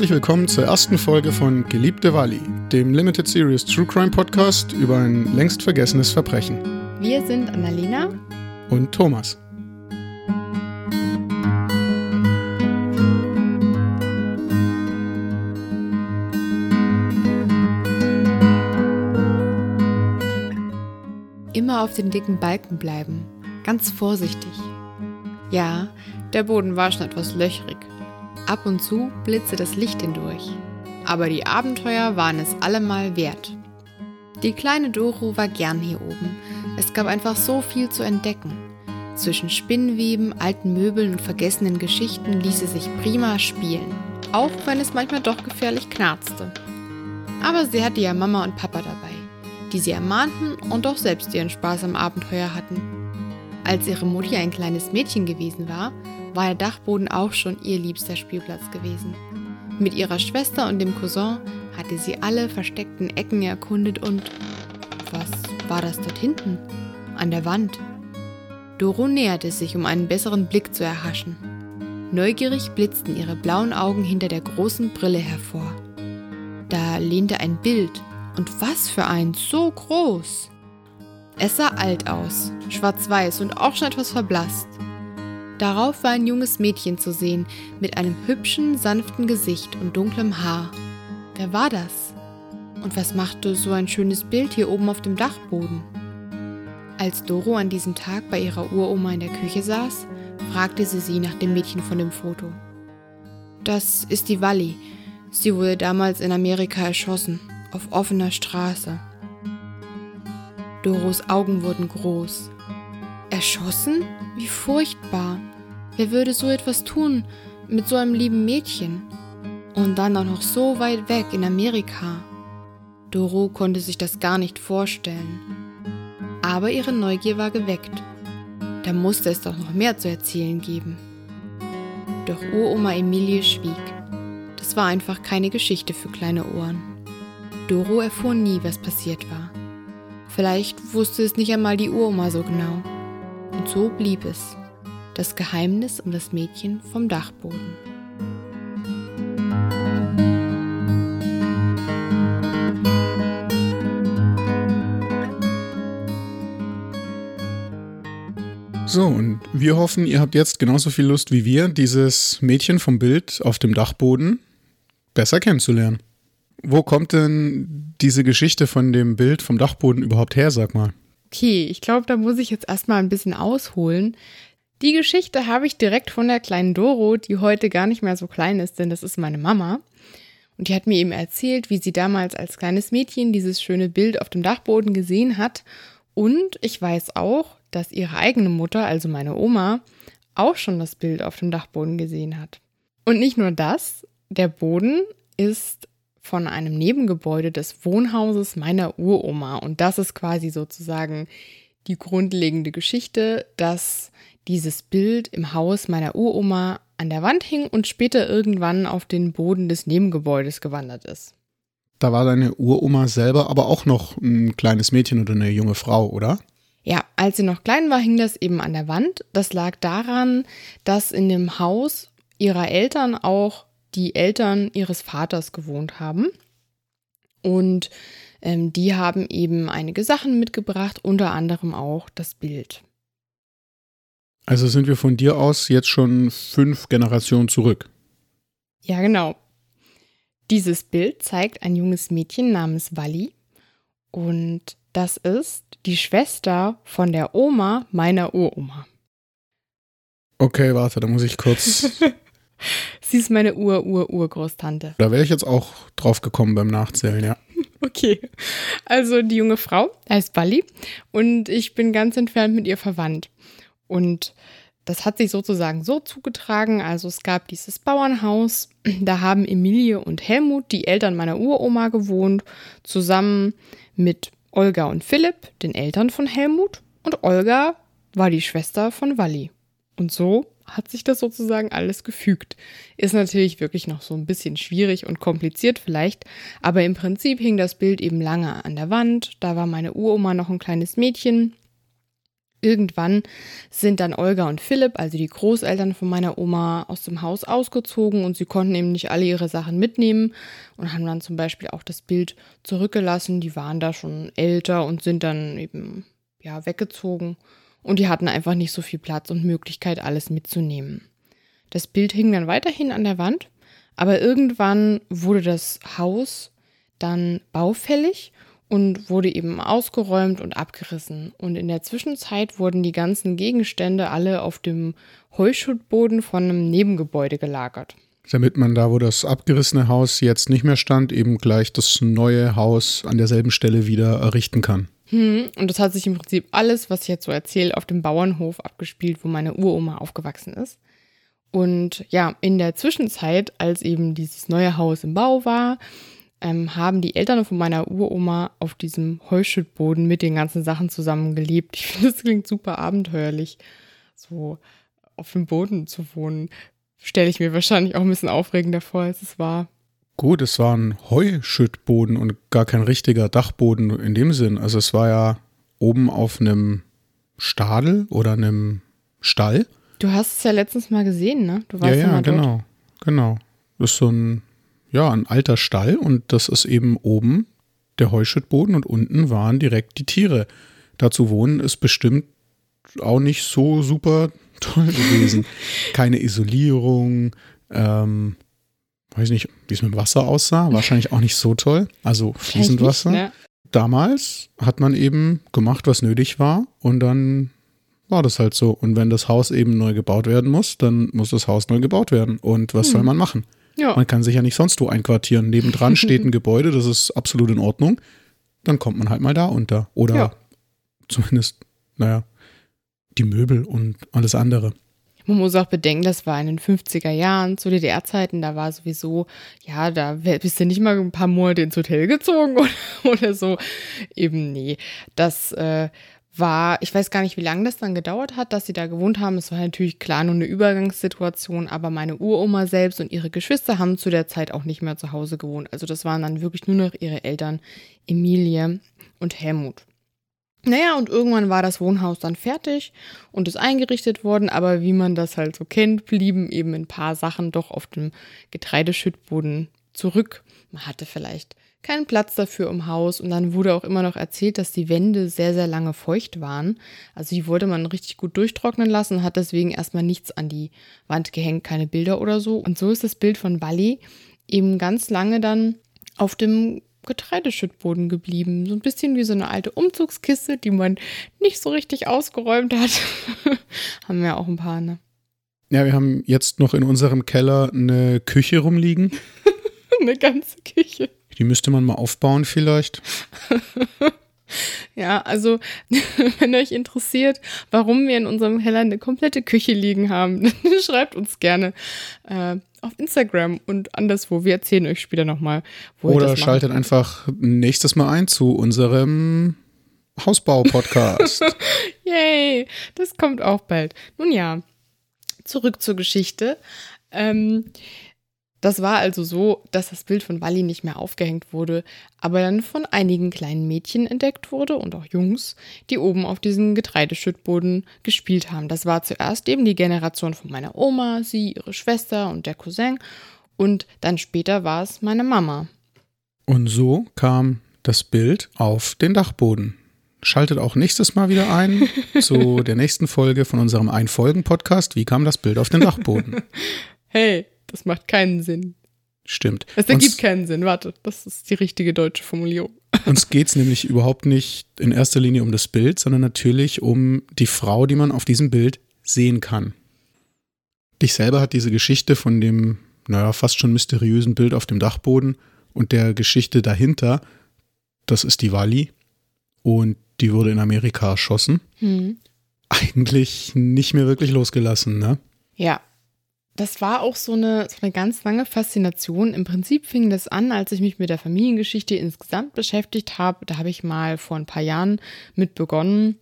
herzlich willkommen zur ersten Folge von Geliebte Wally, dem Limited Series True Crime Podcast über ein längst vergessenes Verbrechen. Wir sind Annalena und Thomas. Immer auf den dicken Balken bleiben, ganz vorsichtig. Ja, der Boden war schon etwas löchrig. Ab und zu blitzte das Licht hindurch. Aber die Abenteuer waren es allemal wert. Die kleine Doro war gern hier oben. Es gab einfach so viel zu entdecken. Zwischen Spinnweben, alten Möbeln und vergessenen Geschichten ließ sie sich prima spielen. Auch wenn es manchmal doch gefährlich knarzte. Aber sie hatte ja Mama und Papa dabei, die sie ermahnten und auch selbst ihren Spaß am Abenteuer hatten. Als ihre Mutti ein kleines Mädchen gewesen war, war der Dachboden auch schon ihr liebster Spielplatz gewesen. Mit ihrer Schwester und dem Cousin hatte sie alle versteckten Ecken erkundet und was war das dort hinten? An der Wand. Doro näherte sich, um einen besseren Blick zu erhaschen. Neugierig blitzten ihre blauen Augen hinter der großen Brille hervor. Da lehnte ein Bild, und was für ein, so groß! Es sah alt aus, schwarz-weiß und auch schon etwas verblasst. Darauf war ein junges Mädchen zu sehen, mit einem hübschen, sanften Gesicht und dunklem Haar. Wer war das? Und was machte so ein schönes Bild hier oben auf dem Dachboden? Als Doro an diesem Tag bei ihrer Uroma in der Küche saß, fragte sie sie nach dem Mädchen von dem Foto. Das ist die Wally. Sie wurde damals in Amerika erschossen, auf offener Straße. Doros Augen wurden groß. Erschossen? Wie furchtbar. Wer würde so etwas tun mit so einem lieben Mädchen? Und dann auch noch so weit weg in Amerika. Doro konnte sich das gar nicht vorstellen. Aber ihre Neugier war geweckt. Da musste es doch noch mehr zu erzählen geben. Doch Uroma Emilie schwieg. Das war einfach keine Geschichte für kleine Ohren. Doro erfuhr nie, was passiert war. Vielleicht wusste es nicht einmal die Uroma so genau. Und so blieb es. Das Geheimnis um das Mädchen vom Dachboden. So, und wir hoffen, ihr habt jetzt genauso viel Lust wie wir, dieses Mädchen vom Bild auf dem Dachboden besser kennenzulernen. Wo kommt denn diese Geschichte von dem Bild vom Dachboden überhaupt her, sag mal? Okay, ich glaube, da muss ich jetzt erstmal ein bisschen ausholen. Die Geschichte habe ich direkt von der kleinen Doro, die heute gar nicht mehr so klein ist, denn das ist meine Mama. Und die hat mir eben erzählt, wie sie damals als kleines Mädchen dieses schöne Bild auf dem Dachboden gesehen hat. Und ich weiß auch, dass ihre eigene Mutter, also meine Oma, auch schon das Bild auf dem Dachboden gesehen hat. Und nicht nur das, der Boden ist von einem Nebengebäude des Wohnhauses meiner Uroma. Und das ist quasi sozusagen die grundlegende Geschichte, dass dieses Bild im Haus meiner Uroma an der Wand hing und später irgendwann auf den Boden des Nebengebäudes gewandert ist. Da war deine Uroma selber aber auch noch ein kleines Mädchen oder eine junge Frau, oder? Ja, als sie noch klein war, hing das eben an der Wand. Das lag daran, dass in dem Haus ihrer Eltern auch die Eltern ihres Vaters gewohnt haben. Und ähm, die haben eben einige Sachen mitgebracht, unter anderem auch das Bild. Also sind wir von dir aus jetzt schon fünf Generationen zurück. Ja, genau. Dieses Bild zeigt ein junges Mädchen namens Wally und das ist die Schwester von der Oma meiner Uroma. Okay, warte, da muss ich kurz Sie ist meine Ur-Ur-Urgroßtante. Da wäre ich jetzt auch drauf gekommen beim Nachzählen, ja. Okay. Also die junge Frau heißt Bali und ich bin ganz entfernt mit ihr verwandt. Und das hat sich sozusagen so zugetragen. Also es gab dieses Bauernhaus, da haben Emilie und Helmut, die Eltern meiner Uroma, gewohnt, zusammen mit Olga und Philipp, den Eltern von Helmut. Und Olga war die Schwester von Walli. Und so hat sich das sozusagen alles gefügt. Ist natürlich wirklich noch so ein bisschen schwierig und kompliziert vielleicht, aber im Prinzip hing das Bild eben lange an der Wand. Da war meine Uroma noch ein kleines Mädchen. Irgendwann sind dann Olga und Philipp, also die Großeltern von meiner Oma, aus dem Haus ausgezogen und sie konnten eben nicht alle ihre Sachen mitnehmen und haben dann zum Beispiel auch das Bild zurückgelassen. Die waren da schon älter und sind dann eben ja weggezogen und die hatten einfach nicht so viel Platz und Möglichkeit, alles mitzunehmen. Das Bild hing dann weiterhin an der Wand, aber irgendwann wurde das Haus dann baufällig und wurde eben ausgeräumt und abgerissen. Und in der Zwischenzeit wurden die ganzen Gegenstände alle auf dem Heuschuttboden von einem Nebengebäude gelagert. Damit man da, wo das abgerissene Haus jetzt nicht mehr stand, eben gleich das neue Haus an derselben Stelle wieder errichten kann. Hm, und das hat sich im Prinzip alles, was ich jetzt so erzähle, auf dem Bauernhof abgespielt, wo meine Uroma aufgewachsen ist. Und ja, in der Zwischenzeit, als eben dieses neue Haus im Bau war, ähm, haben die Eltern von meiner Uroma auf diesem Heuschüttboden mit den ganzen Sachen zusammen gelebt. Ich finde, das klingt super abenteuerlich, so auf dem Boden zu wohnen. Stelle ich mir wahrscheinlich auch ein bisschen aufregender vor, als es war. Gut, es war ein Heuschüttboden und gar kein richtiger Dachboden in dem Sinn. Also es war ja oben auf einem Stadel oder einem Stall. Du hast es ja letztens mal gesehen, ne? Du warst ja, ja, genau, genau. Das ist so ein ja, ein alter Stall und das ist eben oben der Heuschüttboden und unten waren direkt die Tiere. Da zu wohnen ist bestimmt auch nicht so super toll gewesen. Keine Isolierung, ähm, weiß nicht, wie es mit dem Wasser aussah, wahrscheinlich auch nicht so toll. Also fließend Wasser. Ne? Damals hat man eben gemacht, was nötig war und dann war das halt so. Und wenn das Haus eben neu gebaut werden muss, dann muss das Haus neu gebaut werden. Und was hm. soll man machen? Ja. Man kann sich ja nicht sonst wo einquartieren. Nebendran steht ein Gebäude, das ist absolut in Ordnung. Dann kommt man halt mal da unter. Oder ja. zumindest, naja, die Möbel und alles andere. Man muss auch bedenken, das war in den 50er Jahren, zu DDR-Zeiten, da war sowieso, ja, da bist du nicht mal ein paar Monate ins Hotel gezogen oder, oder so. Eben, nee. Das äh, war, ich weiß gar nicht, wie lange das dann gedauert hat, dass sie da gewohnt haben. Es war natürlich klar nur eine Übergangssituation, aber meine Uroma selbst und ihre Geschwister haben zu der Zeit auch nicht mehr zu Hause gewohnt. Also das waren dann wirklich nur noch ihre Eltern, Emilie und Helmut. Naja, und irgendwann war das Wohnhaus dann fertig und ist eingerichtet worden, aber wie man das halt so kennt, blieben eben ein paar Sachen doch auf dem Getreideschüttboden zurück. Man hatte vielleicht keinen Platz dafür im Haus und dann wurde auch immer noch erzählt, dass die Wände sehr, sehr lange feucht waren. Also die wollte man richtig gut durchtrocknen lassen und hat deswegen erstmal nichts an die Wand gehängt, keine Bilder oder so. Und so ist das Bild von Wally eben ganz lange dann auf dem Getreideschüttboden geblieben. So ein bisschen wie so eine alte Umzugskiste, die man nicht so richtig ausgeräumt hat. haben wir auch ein paar, ne? Ja, wir haben jetzt noch in unserem Keller eine Küche rumliegen. eine ganze Küche. Die müsste man mal aufbauen vielleicht. ja, also wenn euch interessiert, warum wir in unserem Keller eine komplette Küche liegen haben, dann schreibt uns gerne äh, auf Instagram und anderswo. Wir erzählen euch später nochmal, wo Oder ihr das schaltet einfach nächstes Mal ein zu unserem Hausbau-Podcast. Yay, das kommt auch bald. Nun ja, zurück zur Geschichte. Ähm, das war also so, dass das Bild von Wally nicht mehr aufgehängt wurde, aber dann von einigen kleinen Mädchen entdeckt wurde und auch Jungs, die oben auf diesem Getreideschüttboden gespielt haben. Das war zuerst eben die Generation von meiner Oma, sie, ihre Schwester und der Cousin und dann später war es meine Mama. Und so kam das Bild auf den Dachboden. Schaltet auch nächstes Mal wieder ein zu der nächsten Folge von unserem Ein-Folgen-Podcast. Wie kam das Bild auf den Dachboden? Hey, das macht keinen Sinn. Stimmt. Es ergibt uns, keinen Sinn. Warte, das ist die richtige deutsche Formulierung. Uns geht es nämlich überhaupt nicht in erster Linie um das Bild, sondern natürlich um die Frau, die man auf diesem Bild sehen kann. Dich selber hat diese Geschichte von dem, naja, fast schon mysteriösen Bild auf dem Dachboden und der Geschichte dahinter, das ist die Wally und die wurde in Amerika erschossen. Hm. Eigentlich nicht mehr wirklich losgelassen, ne? Ja, das war auch so eine, so eine ganz lange Faszination. Im Prinzip fing das an, als ich mich mit der Familiengeschichte insgesamt beschäftigt habe. Da habe ich mal vor ein paar Jahren mit begonnen,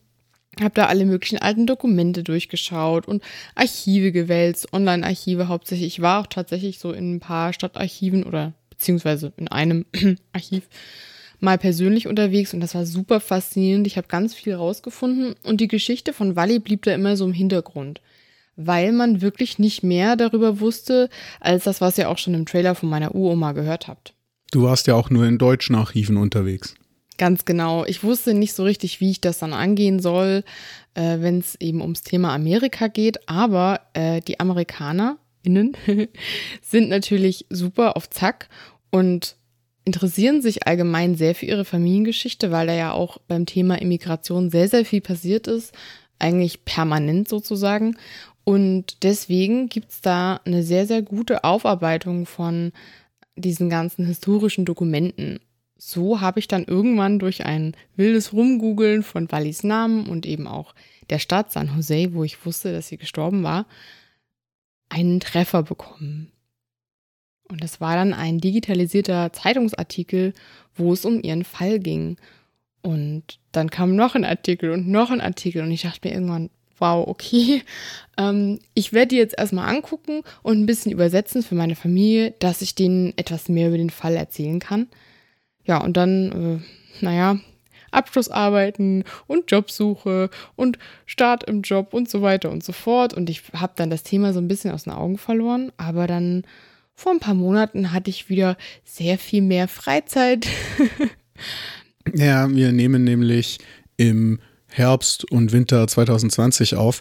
habe da alle möglichen alten Dokumente durchgeschaut und Archive gewälzt, Online-Archive hauptsächlich. Ich war auch tatsächlich so in ein paar Stadtarchiven oder beziehungsweise in einem Archiv mal persönlich unterwegs und das war super faszinierend. Ich habe ganz viel rausgefunden und die Geschichte von Wally blieb da immer so im Hintergrund, weil man wirklich nicht mehr darüber wusste, als das, was ihr auch schon im Trailer von meiner Uroma gehört habt. Du warst ja auch nur in deutschen Archiven unterwegs. Ganz genau. Ich wusste nicht so richtig, wie ich das dann angehen soll, äh, wenn es eben ums Thema Amerika geht. Aber äh, die AmerikanerInnen sind natürlich super auf Zack und interessieren sich allgemein sehr für ihre Familiengeschichte, weil da ja auch beim Thema Immigration sehr, sehr viel passiert ist. Eigentlich permanent sozusagen. Und deswegen gibt es da eine sehr, sehr gute Aufarbeitung von diesen ganzen historischen Dokumenten so habe ich dann irgendwann durch ein wildes Rumgoogeln von Wallis Namen und eben auch der Stadt San Jose, wo ich wusste, dass sie gestorben war, einen Treffer bekommen. Und das war dann ein digitalisierter Zeitungsartikel, wo es um ihren Fall ging. Und dann kam noch ein Artikel und noch ein Artikel und ich dachte mir irgendwann, wow, okay, ähm, ich werde die jetzt erstmal angucken und ein bisschen übersetzen für meine Familie, dass ich denen etwas mehr über den Fall erzählen kann. Ja, und dann, äh, naja, Abschlussarbeiten und Jobsuche und Start im Job und so weiter und so fort. Und ich habe dann das Thema so ein bisschen aus den Augen verloren. Aber dann vor ein paar Monaten hatte ich wieder sehr viel mehr Freizeit. ja, wir nehmen nämlich im Herbst und Winter 2020 auf.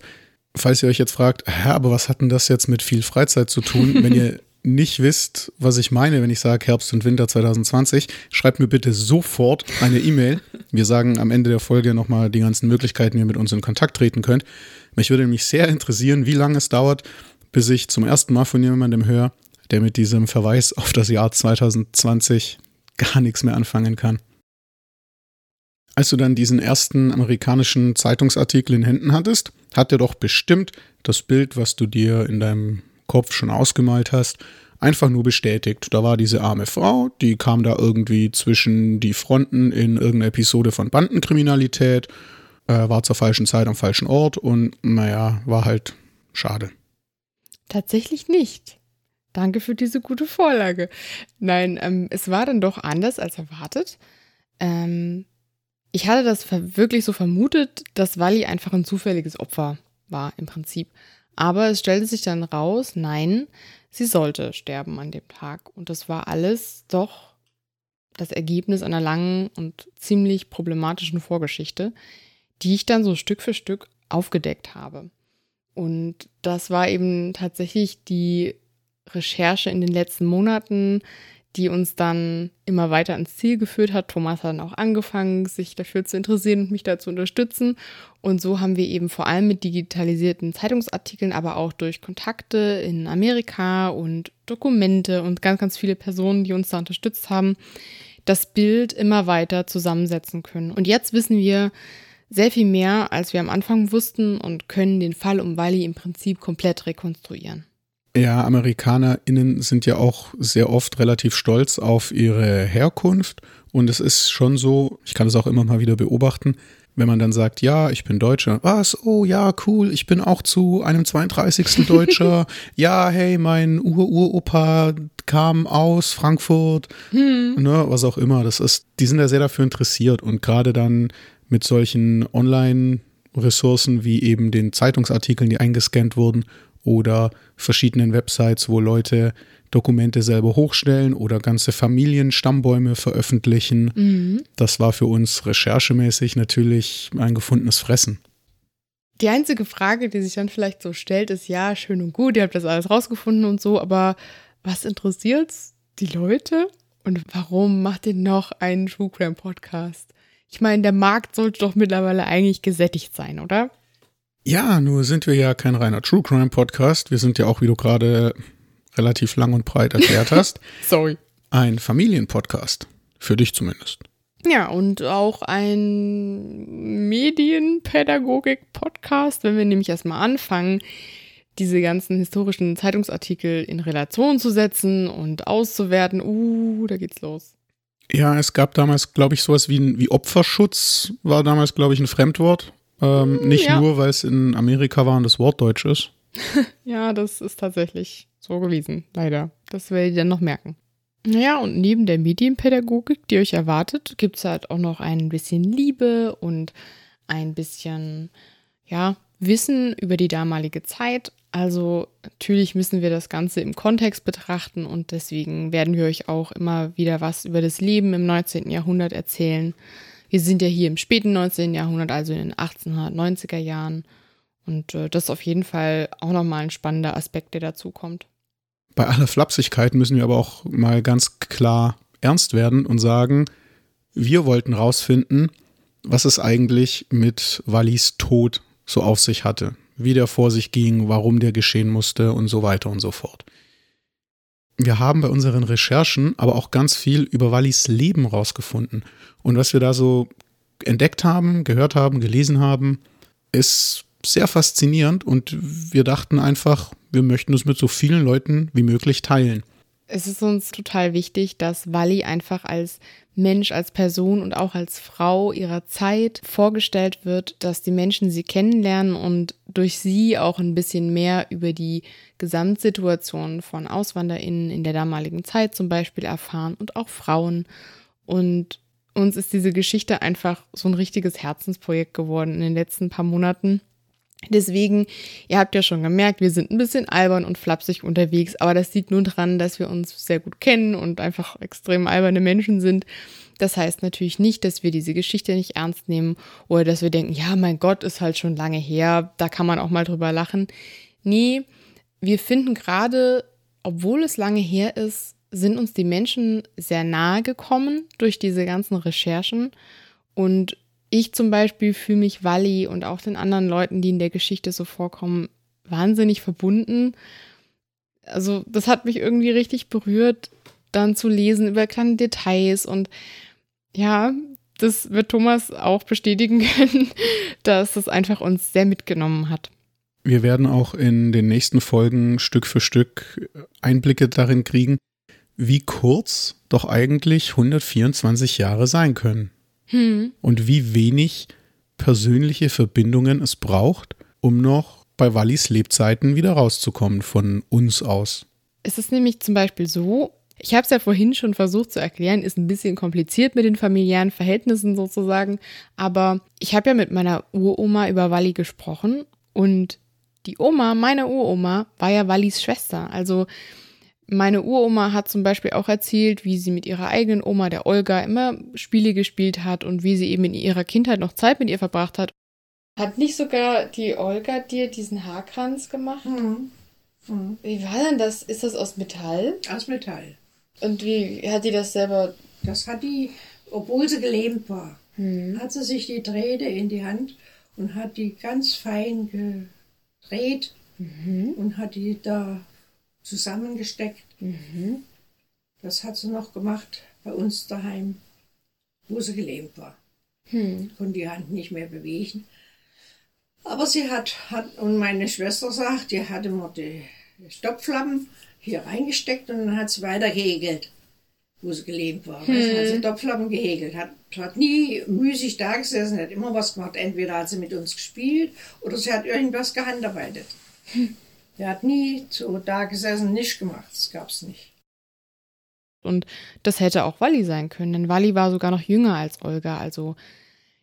Falls ihr euch jetzt fragt, hä, aber was hat denn das jetzt mit viel Freizeit zu tun, wenn ihr nicht wisst, was ich meine, wenn ich sage Herbst und Winter 2020, schreibt mir bitte sofort eine E-Mail. Wir sagen am Ende der Folge nochmal die ganzen Möglichkeiten, wie ihr mit uns in Kontakt treten könnt. Mich würde nämlich sehr interessieren, wie lange es dauert, bis ich zum ersten Mal von jemandem höre, der mit diesem Verweis auf das Jahr 2020 gar nichts mehr anfangen kann. Als du dann diesen ersten amerikanischen Zeitungsartikel in Händen hattest, hat er doch bestimmt das Bild, was du dir in deinem Kopf schon ausgemalt hast, einfach nur bestätigt. Da war diese arme Frau, die kam da irgendwie zwischen die Fronten in irgendeiner Episode von Bandenkriminalität, äh, war zur falschen Zeit am falschen Ort und naja, war halt schade. Tatsächlich nicht. Danke für diese gute Vorlage. Nein, ähm, es war dann doch anders als erwartet. Ähm, ich hatte das wirklich so vermutet, dass Wally einfach ein zufälliges Opfer war im Prinzip. Aber es stellte sich dann raus, nein, sie sollte sterben an dem Tag. Und das war alles doch das Ergebnis einer langen und ziemlich problematischen Vorgeschichte, die ich dann so Stück für Stück aufgedeckt habe. Und das war eben tatsächlich die Recherche in den letzten Monaten, die uns dann immer weiter ans Ziel geführt hat. Thomas hat dann auch angefangen, sich dafür zu interessieren und mich da zu unterstützen. Und so haben wir eben vor allem mit digitalisierten Zeitungsartikeln, aber auch durch Kontakte in Amerika und Dokumente und ganz, ganz viele Personen, die uns da unterstützt haben, das Bild immer weiter zusammensetzen können. Und jetzt wissen wir sehr viel mehr, als wir am Anfang wussten und können den Fall um Wally im Prinzip komplett rekonstruieren. Ja, AmerikanerInnen sind ja auch sehr oft relativ stolz auf ihre Herkunft. Und es ist schon so, ich kann es auch immer mal wieder beobachten, wenn man dann sagt, ja, ich bin Deutscher, was? Oh ja, cool, ich bin auch zu einem 32. Deutscher. ja, hey, mein Ur-Uropa kam aus Frankfurt, hm. ne, was auch immer. Das ist, die sind ja sehr dafür interessiert und gerade dann mit solchen Online-Ressourcen wie eben den Zeitungsartikeln, die eingescannt wurden oder verschiedenen Websites, wo Leute Dokumente selber hochstellen oder ganze Familienstammbäume veröffentlichen. Mhm. Das war für uns recherchemäßig natürlich ein gefundenes Fressen. Die einzige Frage, die sich dann vielleicht so stellt, ist, ja, schön und gut, ihr habt das alles rausgefunden und so, aber was interessiert die Leute? Und warum macht ihr noch einen True Crime Podcast? Ich meine, der Markt sollte doch mittlerweile eigentlich gesättigt sein, oder? Ja, nur sind wir ja kein reiner True Crime Podcast. Wir sind ja auch, wie du gerade relativ lang und breit erklärt hast, Sorry. ein Familienpodcast. Für dich zumindest. Ja, und auch ein Medienpädagogik-Podcast, wenn wir nämlich erstmal anfangen, diese ganzen historischen Zeitungsartikel in Relation zu setzen und auszuwerten. Uh, da geht's los. Ja, es gab damals, glaube ich, sowas wie, wie Opferschutz, war damals, glaube ich, ein Fremdwort. Ähm, hm, nicht ja. nur, weil es in Amerika war und das Wort Deutsch ist. ja, das ist tatsächlich so gewesen, leider. Das werde ich dann noch merken. Naja, und neben der Medienpädagogik, die euch erwartet, gibt es halt auch noch ein bisschen Liebe und ein bisschen, ja, Wissen über die damalige Zeit. Also natürlich müssen wir das Ganze im Kontext betrachten und deswegen werden wir euch auch immer wieder was über das Leben im 19. Jahrhundert erzählen. Wir sind ja hier im späten 19. Jahrhundert, also in den 1890er Jahren. Und äh, das ist auf jeden Fall auch nochmal ein spannender Aspekt, der dazu kommt. Bei aller Flapsigkeit müssen wir aber auch mal ganz klar ernst werden und sagen, wir wollten rausfinden, was es eigentlich mit Wallis Tod so auf sich hatte, wie der vor sich ging, warum der geschehen musste und so weiter und so fort. Wir haben bei unseren Recherchen aber auch ganz viel über Wallis Leben rausgefunden. Und was wir da so entdeckt haben, gehört haben, gelesen haben, ist sehr faszinierend und wir dachten einfach, wir möchten es mit so vielen Leuten wie möglich teilen. Es ist uns total wichtig, dass Walli einfach als Mensch, als Person und auch als Frau ihrer Zeit vorgestellt wird, dass die Menschen sie kennenlernen und durch sie auch ein bisschen mehr über die Gesamtsituation von AuswanderInnen in der damaligen Zeit zum Beispiel erfahren und auch Frauen. Und uns ist diese Geschichte einfach so ein richtiges Herzensprojekt geworden in den letzten paar Monaten. Deswegen, ihr habt ja schon gemerkt, wir sind ein bisschen albern und flapsig unterwegs, aber das liegt nur daran, dass wir uns sehr gut kennen und einfach extrem alberne Menschen sind. Das heißt natürlich nicht, dass wir diese Geschichte nicht ernst nehmen oder dass wir denken, ja, mein Gott, ist halt schon lange her, da kann man auch mal drüber lachen. Nee, wir finden gerade, obwohl es lange her ist, sind uns die Menschen sehr nahe gekommen durch diese ganzen Recherchen und ich zum Beispiel fühle mich Wally und auch den anderen Leuten, die in der Geschichte so vorkommen, wahnsinnig verbunden. Also das hat mich irgendwie richtig berührt, dann zu lesen über kleine Details und ja, das wird Thomas auch bestätigen können, dass es einfach uns sehr mitgenommen hat. Wir werden auch in den nächsten Folgen Stück für Stück Einblicke darin kriegen, wie kurz doch eigentlich 124 Jahre sein können. Hm. Und wie wenig persönliche Verbindungen es braucht, um noch bei Wallis Lebzeiten wieder rauszukommen von uns aus. Es ist nämlich zum Beispiel so, ich habe es ja vorhin schon versucht zu erklären, ist ein bisschen kompliziert mit den familiären Verhältnissen sozusagen, aber ich habe ja mit meiner Uroma über Walli gesprochen und die Oma, meine Uroma, war ja Wallis Schwester. Also meine Uroma hat zum Beispiel auch erzählt, wie sie mit ihrer eigenen Oma, der Olga, immer Spiele gespielt hat und wie sie eben in ihrer Kindheit noch Zeit mit ihr verbracht hat. Hat nicht sogar die Olga dir diesen Haarkranz gemacht? Mhm. Mhm. Wie war denn das? Ist das aus Metall? Aus Metall. Und wie hat die das selber? Das hat die, obwohl sie gelähmt war, mhm. hat sie sich die Drähte in die Hand und hat die ganz fein gedreht mhm. und hat die da zusammengesteckt. Mhm. Das hat sie noch gemacht bei uns daheim, wo sie gelähmt war. Hm. Konnte die Hand nicht mehr bewegen. Aber sie hat, hat, und meine Schwester sagt, die hatte immer die Stopflappen hier reingesteckt und dann hat sie weiter gehegelt, wo sie gelähmt war. Hm. Also hat sie Stopflappen gehegelt, hat, hat nie müßig da gesessen, hat immer was gemacht. Entweder hat sie mit uns gespielt oder sie hat irgendwas gehandarbeitet. Hm. Der hat nie so da gesessen, nicht gemacht. Das gab's nicht. Und das hätte auch Wally sein können, denn Wally war sogar noch jünger als Olga. Also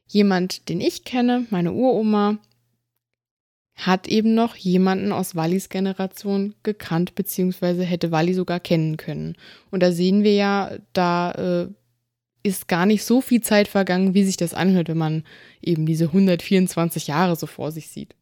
jemand, den ich kenne, meine Uroma, hat eben noch jemanden aus Wallys Generation gekannt, beziehungsweise hätte Wally sogar kennen können. Und da sehen wir ja, da äh, ist gar nicht so viel Zeit vergangen, wie sich das anhört, wenn man eben diese 124 Jahre so vor sich sieht.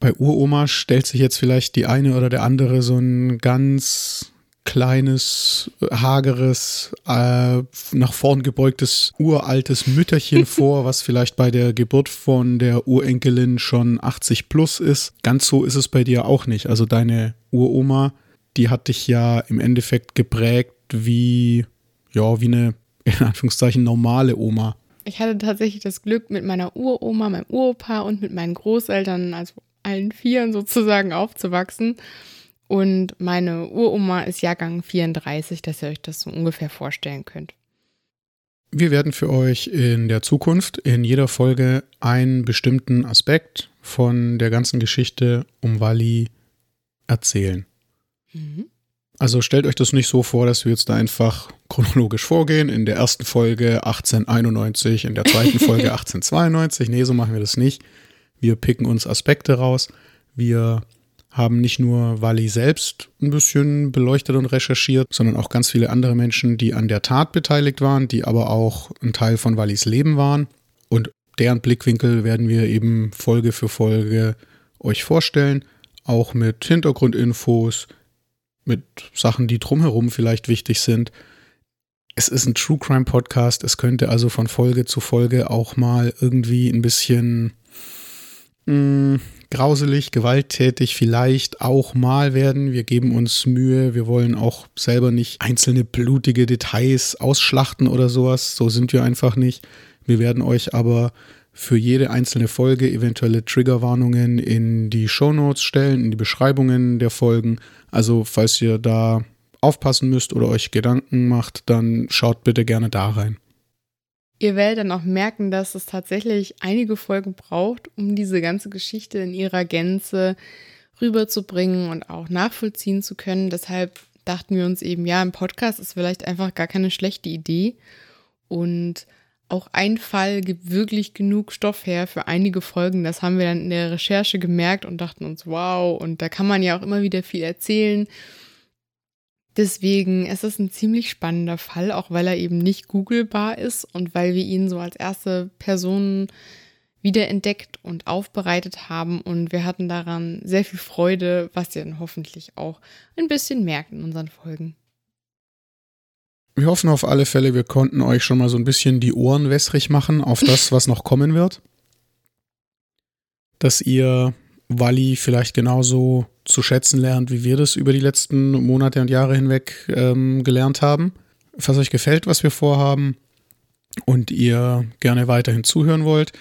Bei Uroma stellt sich jetzt vielleicht die eine oder der andere so ein ganz kleines, hageres, äh, nach vorn gebeugtes, uraltes Mütterchen vor, was vielleicht bei der Geburt von der Urenkelin schon 80 plus ist. Ganz so ist es bei dir auch nicht. Also deine Uroma, die hat dich ja im Endeffekt geprägt wie, ja, wie eine, in Anführungszeichen, normale Oma. Ich hatte tatsächlich das Glück, mit meiner Uroma, meinem Uropa und mit meinen Großeltern, also allen Vieren sozusagen aufzuwachsen. Und meine Uroma ist Jahrgang 34, dass ihr euch das so ungefähr vorstellen könnt. Wir werden für euch in der Zukunft in jeder Folge einen bestimmten Aspekt von der ganzen Geschichte um Wally erzählen. Mhm. Also stellt euch das nicht so vor, dass wir jetzt da einfach chronologisch vorgehen. In der ersten Folge 1891, in der zweiten Folge 1892. Nee, so machen wir das nicht. Wir picken uns Aspekte raus. Wir haben nicht nur Wally selbst ein bisschen beleuchtet und recherchiert, sondern auch ganz viele andere Menschen, die an der Tat beteiligt waren, die aber auch ein Teil von Wallys Leben waren. Und deren Blickwinkel werden wir eben Folge für Folge euch vorstellen, auch mit Hintergrundinfos, mit Sachen, die drumherum vielleicht wichtig sind. Es ist ein True Crime Podcast. Es könnte also von Folge zu Folge auch mal irgendwie ein bisschen mh, hm, grauselig, gewalttätig vielleicht auch mal werden. Wir geben uns Mühe. Wir wollen auch selber nicht einzelne blutige Details ausschlachten oder sowas. So sind wir einfach nicht. Wir werden euch aber für jede einzelne Folge eventuelle Triggerwarnungen in die Shownotes stellen, in die Beschreibungen der Folgen. Also falls ihr da aufpassen müsst oder euch Gedanken macht, dann schaut bitte gerne da rein. Ihr werdet dann auch merken, dass es tatsächlich einige Folgen braucht, um diese ganze Geschichte in ihrer Gänze rüberzubringen und auch nachvollziehen zu können. Deshalb dachten wir uns eben, ja, im Podcast ist vielleicht einfach gar keine schlechte Idee. Und auch ein Fall gibt wirklich genug Stoff her für einige Folgen. Das haben wir dann in der Recherche gemerkt und dachten uns, wow, und da kann man ja auch immer wieder viel erzählen. Deswegen ist es ein ziemlich spannender Fall, auch weil er eben nicht googelbar ist und weil wir ihn so als erste Person wiederentdeckt und aufbereitet haben. Und wir hatten daran sehr viel Freude, was ihr dann hoffentlich auch ein bisschen merkt in unseren Folgen. Wir hoffen auf alle Fälle, wir konnten euch schon mal so ein bisschen die Ohren wässrig machen auf das, was noch kommen wird. Dass ihr Wally vielleicht genauso zu schätzen lernt, wie wir das über die letzten Monate und Jahre hinweg ähm, gelernt haben. Falls euch gefällt, was wir vorhaben und ihr gerne weiterhin zuhören wollt,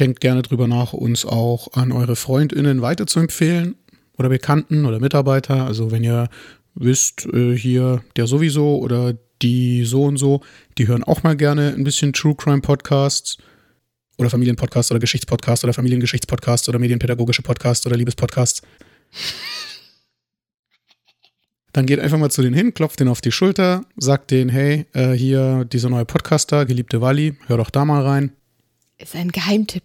denkt gerne drüber nach, uns auch an eure FreundInnen weiterzuempfehlen oder Bekannten oder Mitarbeiter. Also wenn ihr wisst, äh, hier der sowieso oder die so und so, die hören auch mal gerne ein bisschen True Crime Podcasts oder Familienpodcasts oder Geschichtspodcasts oder Familiengeschichtspodcasts oder medienpädagogische Podcasts oder Liebespodcasts. Dann geht einfach mal zu denen hin, klopft den auf die Schulter, sagt denen, hey, äh, hier dieser neue Podcaster, geliebte Wally, hör doch da mal rein. Ist ein Geheimtipp.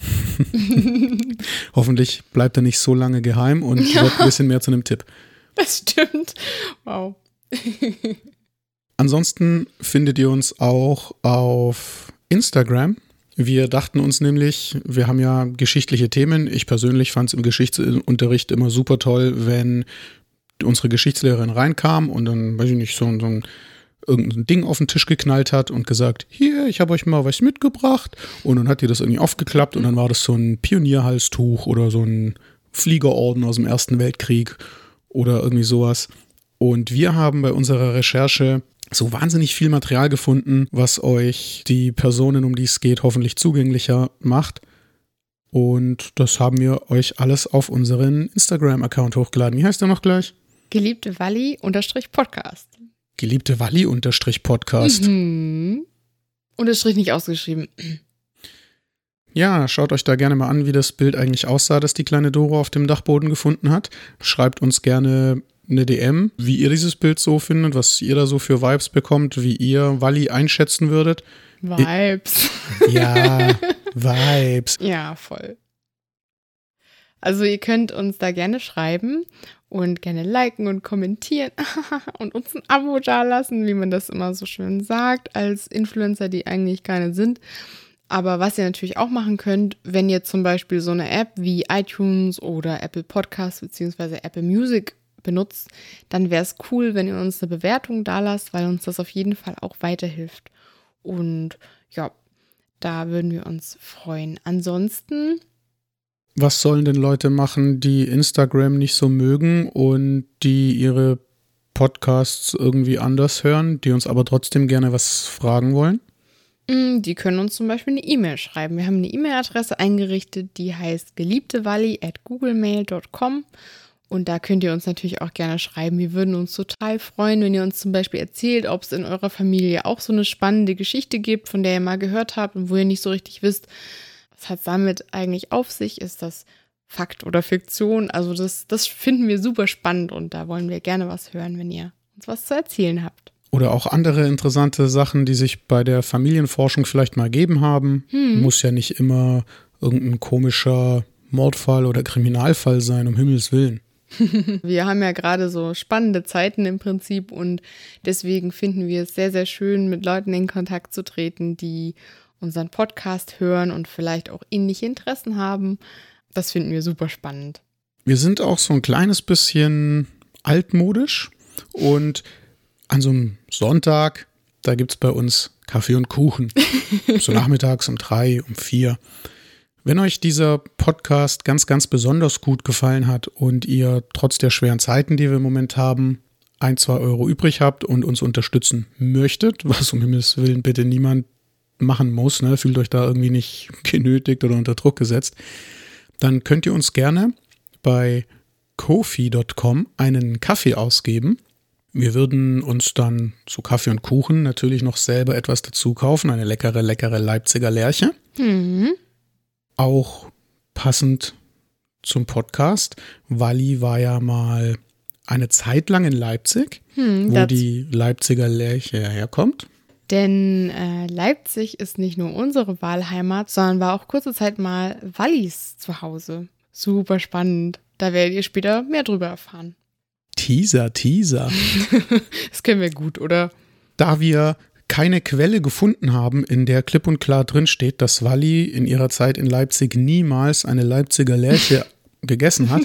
Hoffentlich bleibt er nicht so lange geheim und ja. wird ein bisschen mehr zu einem Tipp. Das stimmt. Wow. Ansonsten findet ihr uns auch auf Instagram. Wir dachten uns nämlich, wir haben ja geschichtliche Themen. Ich persönlich fand es im Geschichtsunterricht immer super toll, wenn unsere Geschichtslehrerin reinkam und dann, weiß ich nicht, so, so ein irgendein Ding auf den Tisch geknallt hat und gesagt, hier, ich habe euch mal was mitgebracht. Und dann hat die das irgendwie aufgeklappt und dann war das so ein Pionierhalstuch oder so ein Fliegerorden aus dem Ersten Weltkrieg oder irgendwie sowas. Und wir haben bei unserer Recherche so wahnsinnig viel Material gefunden, was euch die Personen, um die es geht, hoffentlich zugänglicher macht. Und das haben wir euch alles auf unseren Instagram-Account hochgeladen. Wie heißt der noch gleich? Geliebte Walli-Podcast. Geliebte Walli-Podcast. Mhm. Unterstrich nicht ausgeschrieben. Ja, schaut euch da gerne mal an, wie das Bild eigentlich aussah, das die kleine Doro auf dem Dachboden gefunden hat. Schreibt uns gerne eine DM, wie ihr dieses Bild so findet, was ihr da so für Vibes bekommt, wie ihr Wally einschätzen würdet. Vibes. Ja, Vibes. Ja, voll. Also ihr könnt uns da gerne schreiben und gerne liken und kommentieren und uns ein Abo dalassen, wie man das immer so schön sagt, als Influencer, die eigentlich keine sind. Aber was ihr natürlich auch machen könnt, wenn ihr zum Beispiel so eine App wie iTunes oder Apple Podcasts bzw. Apple Music benutzt, dann wäre es cool, wenn ihr uns eine Bewertung da lasst, weil uns das auf jeden Fall auch weiterhilft. Und ja, da würden wir uns freuen. Ansonsten. Was sollen denn Leute machen, die Instagram nicht so mögen und die ihre Podcasts irgendwie anders hören, die uns aber trotzdem gerne was fragen wollen? Mm, die können uns zum Beispiel eine E-Mail schreiben. Wir haben eine E-Mail-Adresse eingerichtet, die heißt geliebtewalli at googlemail.com und da könnt ihr uns natürlich auch gerne schreiben. Wir würden uns total freuen, wenn ihr uns zum Beispiel erzählt, ob es in eurer Familie auch so eine spannende Geschichte gibt, von der ihr mal gehört habt und wo ihr nicht so richtig wisst, was hat damit eigentlich auf sich? Ist das Fakt oder Fiktion. Also das, das finden wir super spannend und da wollen wir gerne was hören, wenn ihr uns was zu erzählen habt. Oder auch andere interessante Sachen, die sich bei der Familienforschung vielleicht mal gegeben haben. Hm. Muss ja nicht immer irgendein komischer Mordfall oder Kriminalfall sein, um Himmels Willen. wir haben ja gerade so spannende Zeiten im Prinzip und deswegen finden wir es sehr, sehr schön, mit Leuten in Kontakt zu treten, die unseren Podcast hören und vielleicht auch ähnliche Interessen haben. Das finden wir super spannend. Wir sind auch so ein kleines bisschen altmodisch und an so einem Sonntag, da gibt es bei uns Kaffee und Kuchen. so nachmittags um drei, um vier. Wenn euch dieser Podcast ganz, ganz besonders gut gefallen hat und ihr trotz der schweren Zeiten, die wir im Moment haben, ein, zwei Euro übrig habt und uns unterstützen möchtet, was um Himmels Willen bitte niemand machen muss, ne, fühlt euch da irgendwie nicht genötigt oder unter Druck gesetzt, dann könnt ihr uns gerne bei kofi.com einen Kaffee ausgeben. Wir würden uns dann zu Kaffee und Kuchen natürlich noch selber etwas dazu kaufen, eine leckere, leckere Leipziger Lerche. Mhm auch passend zum Podcast. Walli war ja mal eine Zeit lang in Leipzig, hm, wo die Leipziger Lerche herkommt. Denn äh, Leipzig ist nicht nur unsere Wahlheimat, sondern war auch kurze Zeit mal Wallis zu Hause. Super spannend. Da werdet ihr später mehr drüber erfahren. Teaser, Teaser. das können wir gut, oder? Da wir keine Quelle gefunden haben, in der klipp und klar drinsteht, dass Walli in ihrer Zeit in Leipzig niemals eine Leipziger Lerche gegessen hat,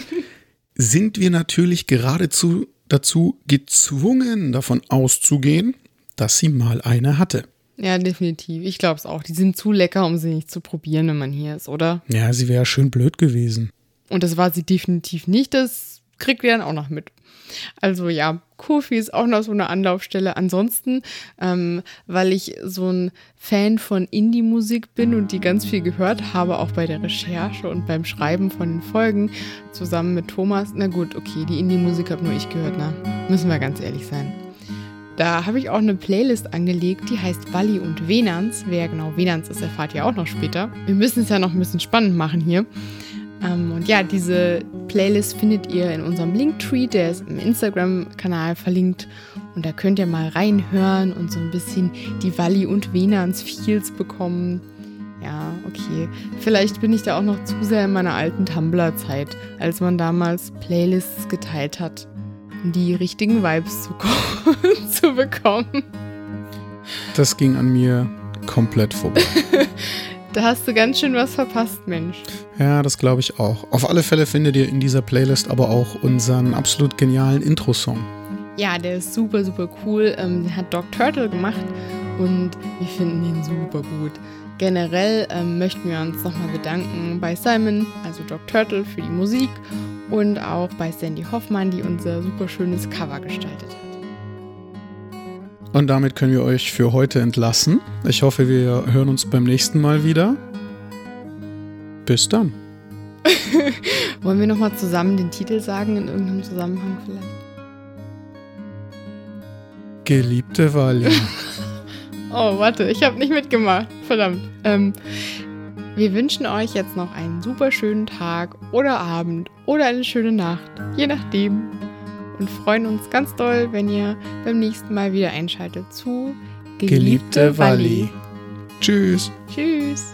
sind wir natürlich geradezu dazu gezwungen, davon auszugehen, dass sie mal eine hatte. Ja, definitiv. Ich glaube es auch. Die sind zu lecker, um sie nicht zu probieren, wenn man hier ist, oder? Ja, sie wäre schön blöd gewesen. Und das war sie definitiv nicht. Das kriegt wir dann auch noch mit. Also ja, Kofi ist auch noch so eine Anlaufstelle. Ansonsten, ähm, weil ich so ein Fan von Indie-Musik bin und die ganz viel gehört habe, auch bei der Recherche und beim Schreiben von den Folgen, zusammen mit Thomas. Na gut, okay, die Indie-Musik habe nur ich gehört, ne? Müssen wir ganz ehrlich sein. Da habe ich auch eine Playlist angelegt, die heißt Walli und Venans. Wer genau Venans ist, erfahrt ihr auch noch später. Wir müssen es ja noch ein bisschen spannend machen hier. Ähm, und ja, diese Playlist findet ihr in unserem Linktree, der ist im Instagram-Kanal verlinkt. Und da könnt ihr mal reinhören und so ein bisschen die Walli und Venans Feels bekommen. Ja, okay. Vielleicht bin ich da auch noch zu sehr in meiner alten Tumblr-Zeit, als man damals Playlists geteilt hat, um die richtigen Vibes zu, zu bekommen. Das ging an mir komplett vorbei. Da hast du ganz schön was verpasst, Mensch. Ja, das glaube ich auch. Auf alle Fälle findet ihr in dieser Playlist aber auch unseren absolut genialen Intro-Song. Ja, der ist super, super cool. Ähm, den hat Doc Turtle gemacht und wir finden ihn super gut. Generell ähm, möchten wir uns nochmal bedanken bei Simon, also Doc Turtle, für die Musik und auch bei Sandy Hoffmann, die unser super schönes Cover gestaltet hat. Und damit können wir euch für heute entlassen. Ich hoffe, wir hören uns beim nächsten Mal wieder. Bis dann. Wollen wir nochmal zusammen den Titel sagen in irgendeinem Zusammenhang vielleicht? Geliebte Wally. oh, warte, ich habe nicht mitgemacht. Verdammt. Ähm, wir wünschen euch jetzt noch einen super schönen Tag oder Abend oder eine schöne Nacht. Je nachdem und freuen uns ganz doll, wenn ihr beim nächsten Mal wieder einschaltet zu Geliebte, Geliebte Walli. Tschüss. Tschüss.